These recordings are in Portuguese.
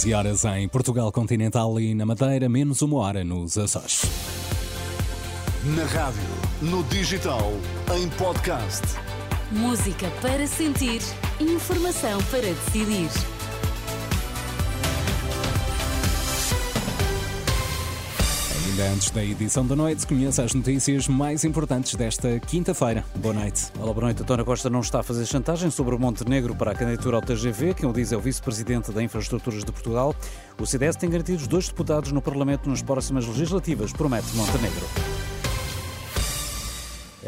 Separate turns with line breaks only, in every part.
11 horas em Portugal Continental e na Madeira, menos uma hora nos Açores.
Na rádio, no digital, em podcast.
Música para sentir, informação para decidir.
Ainda antes da edição da noite, conheça as notícias mais importantes desta quinta-feira. Boa noite.
Olá, boa noite. António Costa não está a fazer chantagem sobre o Montenegro para a candidatura ao TGV. Quem o diz é o vice-presidente da Infraestruturas de Portugal. O CDS tem garantido dois deputados no Parlamento nas próximas legislativas, promete Montenegro.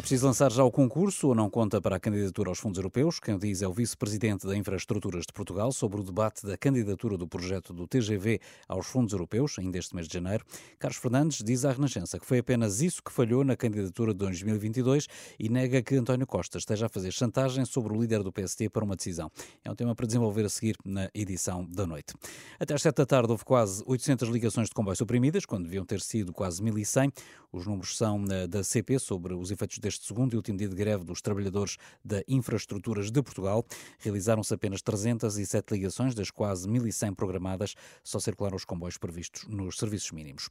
É preciso lançar já o concurso ou não conta para a candidatura aos fundos europeus? Quem o diz é o vice-presidente da Infraestruturas de Portugal sobre o debate da candidatura do projeto do TGV aos fundos europeus, ainda este mês de janeiro. Carlos Fernandes diz à Renascença que foi apenas isso que falhou na candidatura de 2022 e nega que António Costa esteja a fazer chantagem sobre o líder do PST para uma decisão. É um tema para desenvolver a seguir na edição da noite. Até às 7 da tarde houve quase 800 ligações de comboio suprimidas, quando deviam ter sido quase 1.100. Os números são eh, da CP sobre os efeitos deste segundo e último dia de greve dos trabalhadores da Infraestruturas de Portugal. Realizaram-se apenas 307 ligações, das quase 1.100 programadas, só circularam os comboios previstos nos serviços mínimos.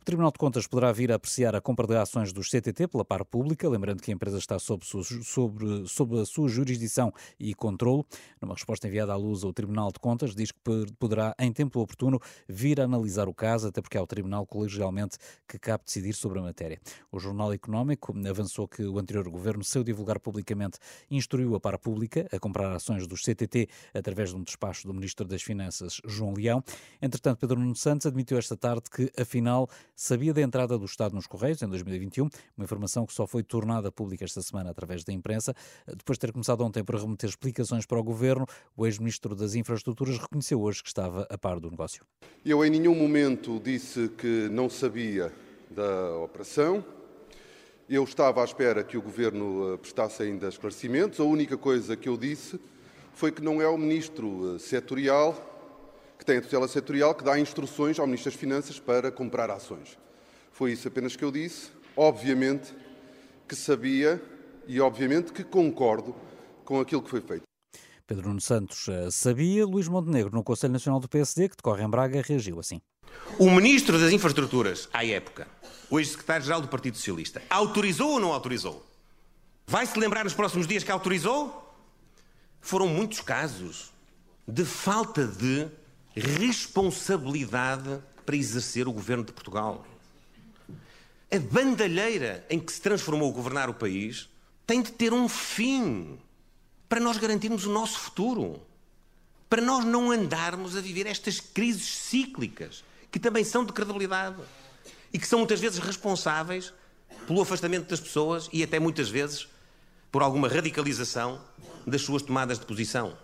O Tribunal de Contas poderá vir a apreciar a compra de ações dos CTT pela par pública, lembrando que a empresa está sob, sobre, sob a sua jurisdição e controle. Numa resposta enviada à luz, o Tribunal de Contas diz que poderá, em tempo oportuno, vir a analisar o caso, até porque é o Tribunal colegialmente que cabe decidir sobre a matéria. O Jornal Económico avançou que o anterior governo, o divulgar publicamente, instruiu a para pública a comprar ações dos CTT através de um despacho do Ministro das Finanças, João Leão. Entretanto, Pedro Nuno Santos admitiu esta tarde que, afinal, sabia da entrada do Estado nos Correios em 2021, uma informação que só foi tornada pública esta semana através da imprensa. Depois de ter começado ontem por remeter explicações para o governo, o ex-ministro das Infraestruturas reconheceu hoje que estava a par do negócio.
Eu em nenhum momento disse que não sabia da operação. Eu estava à espera que o Governo eh, prestasse ainda esclarecimentos. A única coisa que eu disse foi que não é o Ministro eh, setorial, que tem a tutela setorial, que dá instruções ao Ministro das Finanças para comprar ações. Foi isso apenas que eu disse. Obviamente que sabia e obviamente que concordo com aquilo que foi feito.
Pedro Nuno Santos eh, sabia, Luís Montenegro, no Conselho Nacional do PSD, que decorre em Braga, reagiu assim.
O Ministro das Infraestruturas, à época, hoje secretário-geral do Partido Socialista, autorizou ou não autorizou? Vai-se lembrar nos próximos dias que autorizou? Foram muitos casos de falta de responsabilidade para exercer o governo de Portugal. A bandalheira em que se transformou governar o país tem de ter um fim para nós garantirmos o nosso futuro, para nós não andarmos a viver estas crises cíclicas que também são de credibilidade e que são muitas vezes responsáveis pelo afastamento das pessoas e até muitas vezes por alguma radicalização das suas tomadas de posição.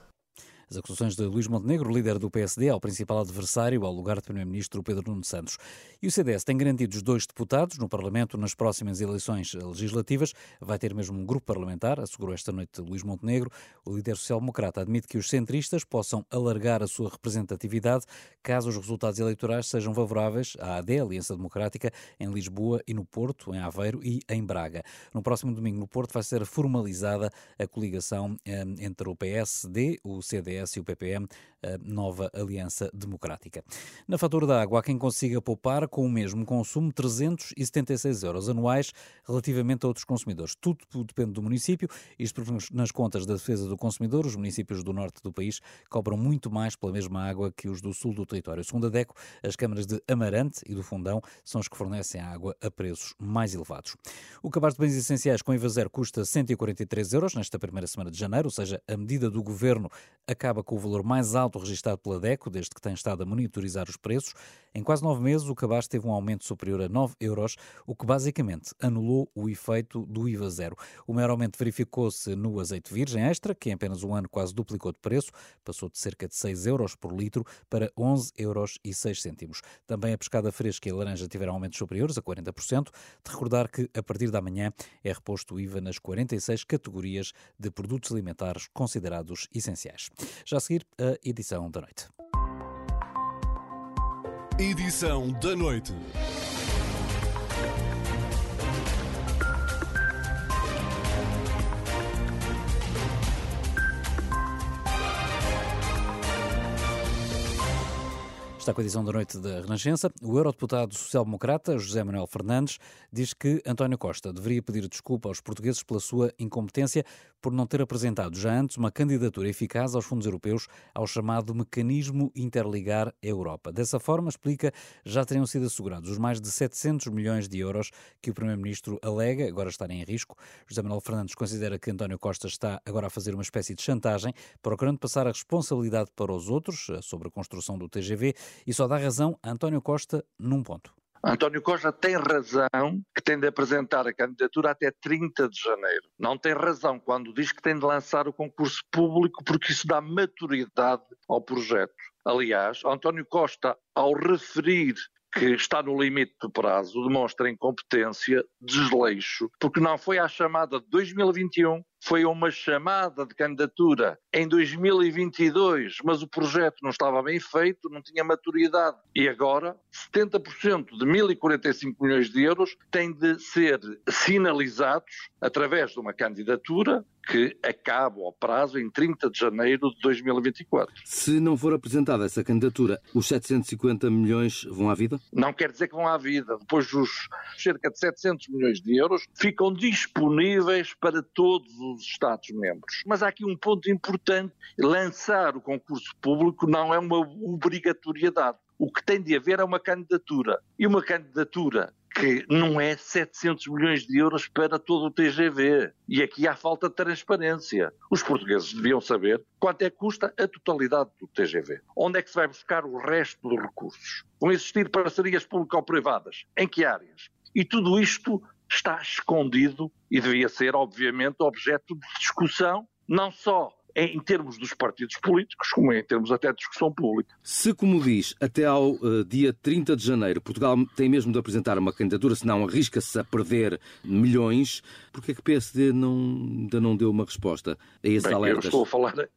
As acusações de Luís Montenegro, líder do PSD, ao principal adversário, ao lugar de Primeiro-Ministro Pedro Nuno Santos. E o CDS tem garantidos dois deputados no Parlamento nas próximas eleições legislativas. Vai ter mesmo um grupo parlamentar, assegurou esta noite Luís Montenegro. O líder social-democrata admite que os centristas possam alargar a sua representatividade caso os resultados eleitorais sejam favoráveis à AD, Aliança Democrática, em Lisboa e no Porto, em Aveiro e em Braga. No próximo domingo, no Porto, vai ser formalizada a coligação eh, entre o PSD, o CDS PS e o PPM, a nova Aliança Democrática. Na fatura da água, há quem consiga poupar com o mesmo consumo 376 euros anuais relativamente a outros consumidores. Tudo depende do município. Isto porque nas contas da defesa do consumidor, os municípios do norte do país cobram muito mais pela mesma água que os do sul do território. Segundo a DECO, as câmaras de Amarante e do Fundão são as que fornecem a água a preços mais elevados. O cabaz de bens essenciais com IVA zero custa 143 euros nesta primeira semana de janeiro, ou seja, a medida do governo acaba acaba com o valor mais alto registado pela DECO, desde que tem estado a monitorizar os preços. Em quase nove meses, o cabaz teve um aumento superior a 9 euros, o que basicamente anulou o efeito do IVA zero. O maior aumento verificou-se no azeite virgem extra, que em apenas um ano quase duplicou de preço, passou de cerca de 6 euros por litro para 11 euros e 6 cêntimos. Também a pescada fresca e a laranja tiveram aumentos superiores a 40%. De recordar que, a partir da manhã, é reposto o IVA nas 46 categorias de produtos alimentares considerados essenciais. Já a seguir, a edição da noite.
Edição da noite.
Está com a edição da noite da Renascença. O eurodeputado social-democrata José Manuel Fernandes diz que António Costa deveria pedir desculpa aos portugueses pela sua incompetência por não ter apresentado já antes uma candidatura eficaz aos fundos europeus ao chamado Mecanismo Interligar Europa. Dessa forma, explica, já teriam sido assegurados os mais de 700 milhões de euros que o Primeiro-Ministro alega agora estarem em risco. José Manuel Fernandes considera que António Costa está agora a fazer uma espécie de chantagem, procurando passar a responsabilidade para os outros sobre a construção do TGV e só dá razão a António Costa num ponto.
António Costa tem razão que tem de apresentar a candidatura até 30 de janeiro. Não tem razão quando diz que tem de lançar o concurso público, porque isso dá maturidade ao projeto. Aliás, António Costa, ao referir que está no limite do prazo, demonstra incompetência, desleixo, porque não foi à chamada de 2021 foi uma chamada de candidatura em 2022, mas o projeto não estava bem feito, não tinha maturidade. E agora, 70% de 1.045 milhões de euros têm de ser sinalizados através de uma candidatura que acaba ao prazo em 30 de janeiro de 2024.
Se não for apresentada essa candidatura, os 750 milhões vão à vida?
Não quer dizer que vão à vida. Depois os cerca de 700 milhões de euros ficam disponíveis para todos os Estados-membros. Mas há aqui um ponto importante: lançar o concurso público não é uma obrigatoriedade. O que tem de haver é uma candidatura. E uma candidatura que não é 700 milhões de euros para todo o TGV. E aqui há falta de transparência. Os portugueses deviam saber quanto é que custa a totalidade do TGV. Onde é que se vai buscar o resto dos recursos? Vão existir parcerias público-privadas? Em que áreas? E tudo isto está escondido e devia ser, obviamente, objeto de discussão, não só em termos dos partidos políticos, como em termos até de discussão pública.
Se, como diz, até ao uh, dia 30 de janeiro Portugal tem mesmo de apresentar uma candidatura, senão arrisca-se a perder milhões, por que é que o PSD não, ainda não deu uma resposta a esses
Bem,
alertas?
Eu estou a falar,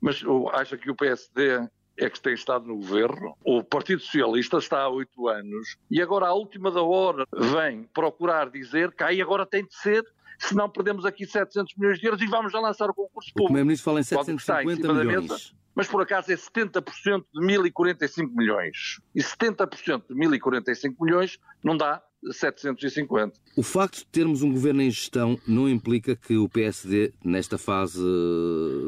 mas acha que o PSD é que tem estado no governo. O Partido Socialista está há oito anos e agora, à última da hora, vem procurar dizer que aí agora tem de ser senão perdemos aqui 700 milhões de euros e vamos já lançar o concurso público. O
Primeiro-Ministro fala em 750 milhões.
Mesa, mas por acaso é 70% de 1045 milhões. E 70% de 1045 milhões não dá 750.
O facto de termos um governo em gestão não implica que o PSD, nesta fase,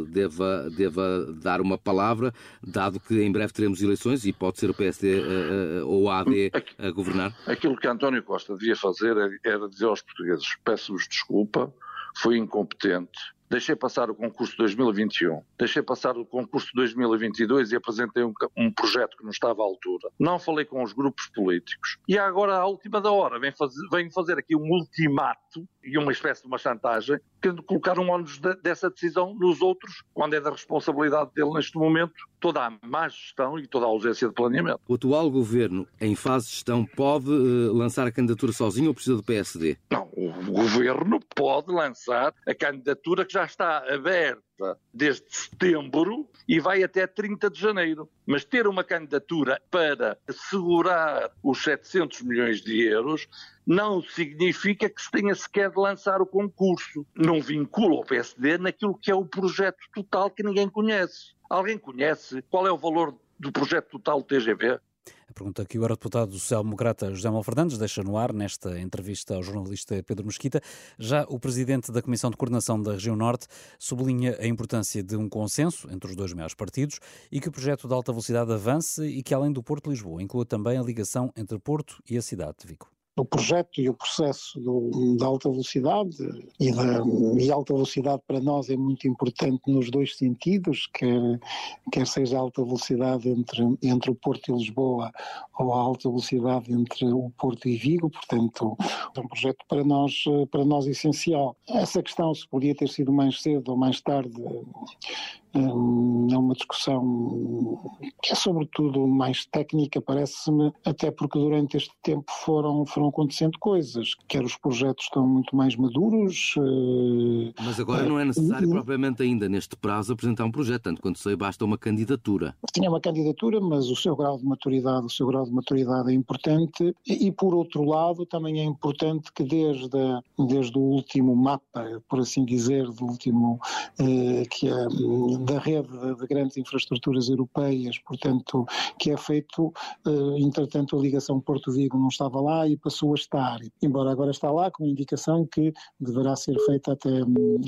deva, deva dar uma palavra, dado que em breve teremos eleições e pode ser o PSD uh, uh, ou a AD a governar?
Aquilo que António Costa devia fazer era dizer aos portugueses: peço-vos desculpa, fui incompetente, deixei passar o concurso de 2021, deixei passar o concurso de 2022 e apresentei um, um, projeto que não estava à altura. Não falei com os grupos políticos. E agora, à última da hora, vem fazer, vem fazer aqui um ultimato e uma espécie de uma chantagem, querendo colocar um ónus de, dessa decisão nos outros, quando é da responsabilidade dele neste momento toda a má gestão e toda a ausência de planeamento.
O atual governo, em fase de gestão, pode uh, lançar a candidatura sozinho ou precisa do PSD?
Não, o governo pode lançar a candidatura que já está aberta desde setembro e vai até 30 de janeiro. Mas ter uma candidatura para assegurar os 700 milhões de euros não significa que se tenha sequer de lançar o concurso. Não vincula o PSD naquilo que é o projeto total que ninguém conhece. Alguém conhece qual é o valor do projeto total do TGV?
A pergunta que o eurodeputado social-democrata José Manuel Fernandes deixa no ar nesta entrevista ao jornalista Pedro Mesquita. Já o presidente da Comissão de Coordenação da Região Norte sublinha a importância de um consenso entre os dois maiores partidos e que o projeto de alta velocidade avance e que, além do Porto de Lisboa, inclua também a ligação entre Porto e a cidade de Vigo
o projeto e o processo do, da alta velocidade e, da, e alta velocidade para nós é muito importante nos dois sentidos, quer, quer seja a alta velocidade entre, entre o Porto e Lisboa ou a alta velocidade entre o Porto e Vigo, portanto é um projeto para nós, para nós essencial. Essa questão se podia ter sido mais cedo ou mais tarde é uma discussão que é sobretudo mais técnica, parece-me, até porque durante este tempo foram, foram acontecendo coisas, quer os projetos estão muito mais maduros.
Eh, Mas agora não é necessário uh, propriamente ainda neste prazo apresentar um projeto, tanto quanto sei basta uma candidatura.
Tinha uma candidatura, mas o seu grau de maturidade, o seu grau de maturidade é importante e, por outro lado também é importante que desde, desde o último mapa, por assim dizer, do último uh, que é da rede de grandes infraestruturas europeias, portanto, que é feito, entretanto a ligação Porto-Vigo não estava lá e passou a estar, embora agora está lá com indicação que deverá ser feita até,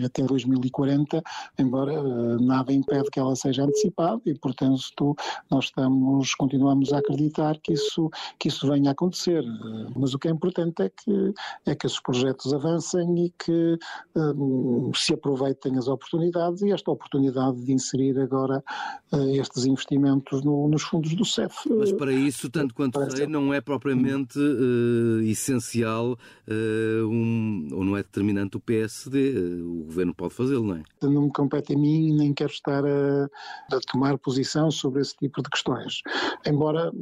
até 2040, embora nada impede que ela seja antecipada e, portanto, nós estamos, continuamos a acreditar que isso, que isso venha a acontecer. Mas o que é importante é que, é que esses projetos avancem e que um, se aproveitem as oportunidades e esta oportunidade de inserir agora uh, estes investimentos no, nos fundos do CEF.
Mas para isso, tanto quanto sei, não é propriamente uh, essencial uh, um, ou não é determinante o PSD. o governo pode fazê-lo, não é?
Não me compete a mim, nem quero estar a, a tomar posição sobre esse tipo de questões. Embora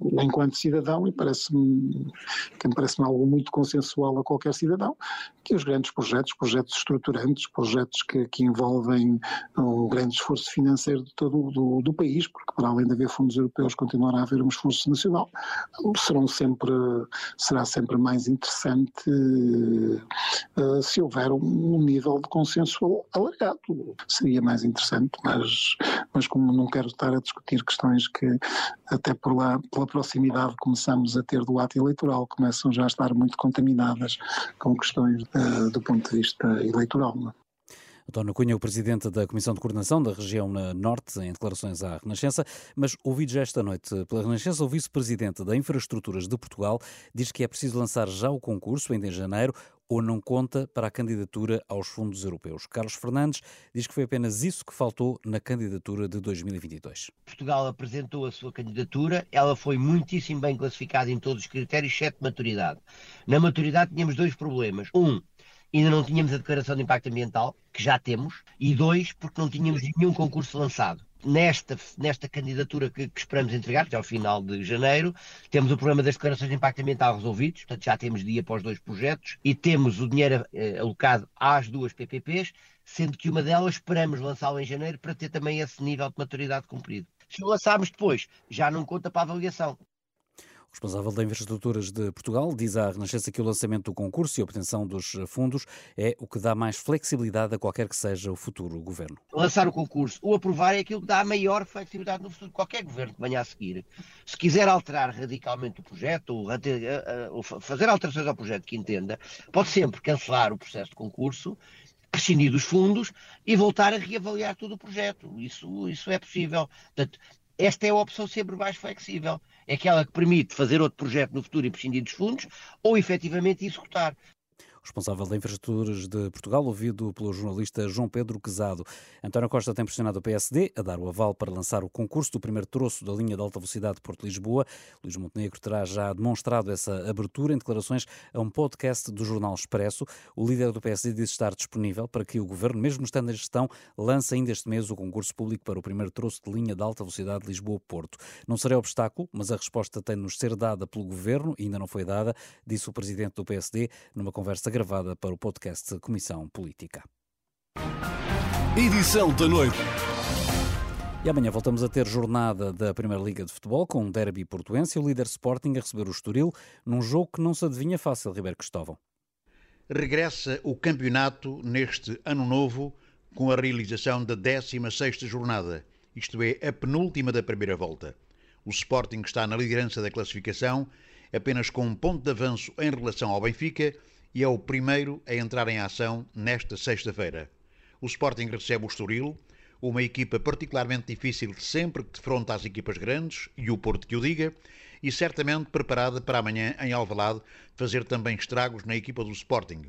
enquanto cidadão, e parece-me parece algo muito consensual a qualquer cidadão, que os grandes projetos, projetos estruturantes, projetos que, que envolvem um grande esforço financeiro de todo do, do país, porque para além de haver fundos europeus continuará a haver um esforço nacional, serão sempre, será sempre mais interessante uh, se houver um, nível de consenso alargado. Seria mais interessante, mas, mas como não quero estar a discutir questões que até por lá, pela proximidade começamos a ter do ato eleitoral, começam já a estar muito contaminadas com questões do ponto de vista eleitoral. Não? É?
António Cunha, o presidente da Comissão de Coordenação da região Norte, em declarações à Renascença, mas ouvido já esta noite pela Renascença, o vice-presidente da Infraestruturas de Portugal diz que é preciso lançar já o concurso, ainda em janeiro, ou não conta para a candidatura aos fundos europeus. Carlos Fernandes diz que foi apenas isso que faltou na candidatura de 2022.
Portugal apresentou a sua candidatura, ela foi muitíssimo bem classificada em todos os critérios, exceto maturidade. Na maturidade tínhamos dois problemas. Um, ainda não tínhamos a declaração de impacto ambiental, que já temos, e dois, porque não tínhamos nenhum concurso lançado. Nesta, nesta candidatura que, que esperamos entregar, até ao final de janeiro, temos o problema das declarações de impacto ambiental resolvidos, portanto já temos dia para os dois projetos, e temos o dinheiro eh, alocado às duas PPPs, sendo que uma delas esperamos lançá-la em janeiro para ter também esse nível de maturidade cumprido. Se o lançarmos depois, já não conta para a avaliação.
Responsável da Infraestruturas de Portugal diz à Renascença que o lançamento do concurso e a obtenção dos fundos é o que dá mais flexibilidade a qualquer que seja o futuro governo.
Lançar o concurso ou aprovar é aquilo que dá a maior flexibilidade no futuro de qualquer governo que venha a seguir. Se quiser alterar radicalmente o projeto ou, ou fazer alterações ao projeto que entenda, pode sempre cancelar o processo de concurso prescindir dos fundos e voltar a reavaliar todo o projeto. Isso, isso é possível. Portanto, esta é a opção sempre mais flexível. É aquela que permite fazer outro projeto no futuro e prescindir dos fundos ou efetivamente executar
responsável da Infraestruturas de Portugal, ouvido pelo jornalista João Pedro Quezado. António Costa tem pressionado o PSD a dar o aval para lançar o concurso do primeiro troço da linha de alta velocidade Porto-Lisboa. Luís Montenegro terá já demonstrado essa abertura em declarações a um podcast do jornal Expresso. O líder do PSD diz estar disponível para que o governo, mesmo estando em gestão, lance ainda este mês o concurso público para o primeiro troço de linha de alta velocidade Lisboa-Porto. Não será obstáculo, mas a resposta tem de nos ser dada pelo governo e ainda não foi dada, disse o presidente do PSD numa conversa gravada para o podcast Comissão Política.
Edição da noite.
E amanhã voltamos a ter jornada da Primeira Liga de Futebol com um derby portuense e o líder Sporting a receber o Estoril num jogo que não se adivinha fácil, Ribeiro Cristóvão.
Regressa o campeonato neste ano novo com a realização da 16ª jornada, isto é, a penúltima da primeira volta. O Sporting está na liderança da classificação, apenas com um ponto de avanço em relação ao Benfica e é o primeiro a entrar em ação nesta sexta-feira. O Sporting recebe o Estoril, uma equipa particularmente difícil sempre que defronta as equipas grandes, e o Porto que o diga, e certamente preparada para amanhã em Alvalade fazer também estragos na equipa do Sporting.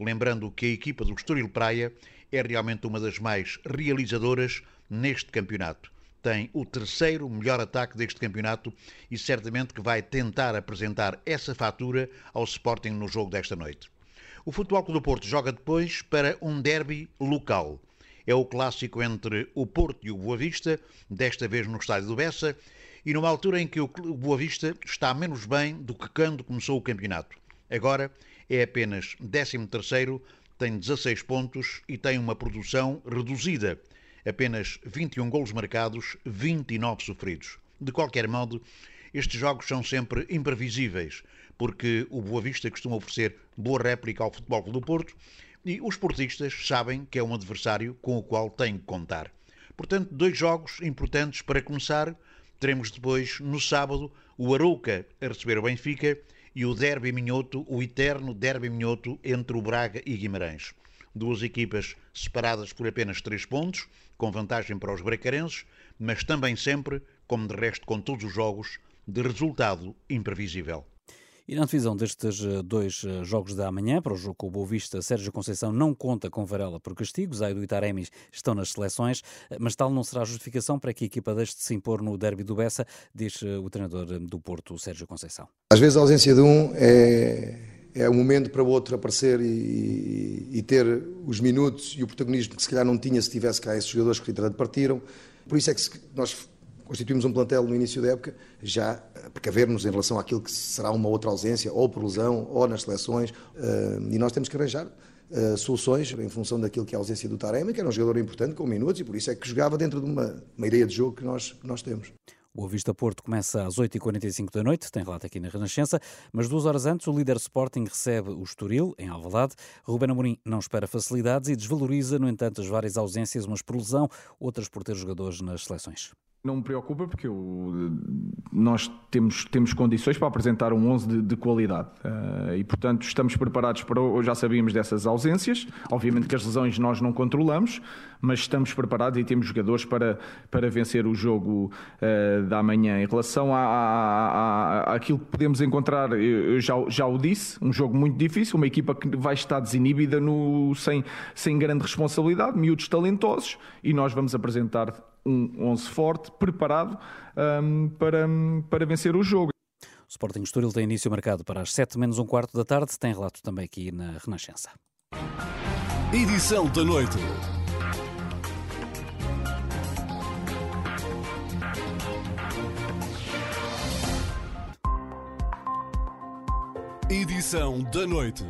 Lembrando que a equipa do Estoril Praia é realmente uma das mais realizadoras neste campeonato. Tem o terceiro melhor ataque deste campeonato e certamente que vai tentar apresentar essa fatura ao Sporting no jogo desta noite. O Futebol Clube do Porto joga depois para um derby local. É o clássico entre o Porto e o Boa Vista, desta vez no estádio do Bessa, e numa altura em que o Boa Vista está menos bem do que quando começou o campeonato. Agora é apenas 13º, tem 16 pontos e tem uma produção reduzida. Apenas 21 golos marcados, 29 sofridos. De qualquer modo, estes jogos são sempre imprevisíveis, porque o Boa Vista costuma oferecer boa réplica ao Futebol do Porto e os portistas sabem que é um adversário com o qual têm que contar. Portanto, dois jogos importantes para começar. Teremos depois, no sábado, o Arouca a receber o Benfica e o Derby Minhoto, o eterno Derby Minhoto entre o Braga e Guimarães. Duas equipas separadas por apenas três pontos, com vantagem para os bracarenses, mas também sempre, como de resto com todos os jogos, de resultado imprevisível.
E na divisão destes eh, dois eh, jogos da manhã, para o jogo com o Boa Vista, Sérgio Conceição não conta com Varela por castigos, Aido e Taremis estão nas seleções, eh, mas tal não será justificação para que a equipa deixe de se impor no derby do Bessa, diz o treinador do Porto, Sérgio Conceição.
Às vezes a ausência de um é, é um momento para o outro aparecer e, e, ter os minutos e o protagonismo que se calhar não tinha se tivesse cá esses jogadores que partiram. Por isso é que nós constituímos um plantel no início da época, já precaver-nos em relação àquilo que será uma outra ausência, ou por lesão, ou nas seleções, eh, e nós temos que arranjar eh, soluções em função daquilo que é a ausência do Taremi, que era um jogador importante, com minutos, e por isso é que jogava dentro de uma, uma ideia de jogo que nós, que nós temos.
O Vista Porto começa às 8h45 da noite, tem relato aqui na Renascença, mas duas horas antes o líder Sporting recebe o Estoril, em Alvalade. Ruben Amorim não espera facilidades e desvaloriza, no entanto, as várias ausências, umas por lesão, outras por ter jogadores nas seleções.
Não me preocupa porque eu, nós temos, temos condições para apresentar um 11 de, de qualidade uh, e, portanto, estamos preparados para. Já sabíamos dessas ausências. Obviamente que as lesões nós não controlamos, mas estamos preparados e temos jogadores para, para vencer o jogo uh, da manhã. Em relação à, àquilo que podemos encontrar, eu já, já o disse: um jogo muito difícil, uma equipa que vai estar desinibida no, sem, sem grande responsabilidade, miúdos talentosos, e nós vamos apresentar um 11 forte, preparado um, para, para vencer o jogo.
O Sporting Estoril tem início marcado para as 7 menos um quarto da tarde. Tem relato também aqui na Renascença.
Edição da noite. Edição da noite.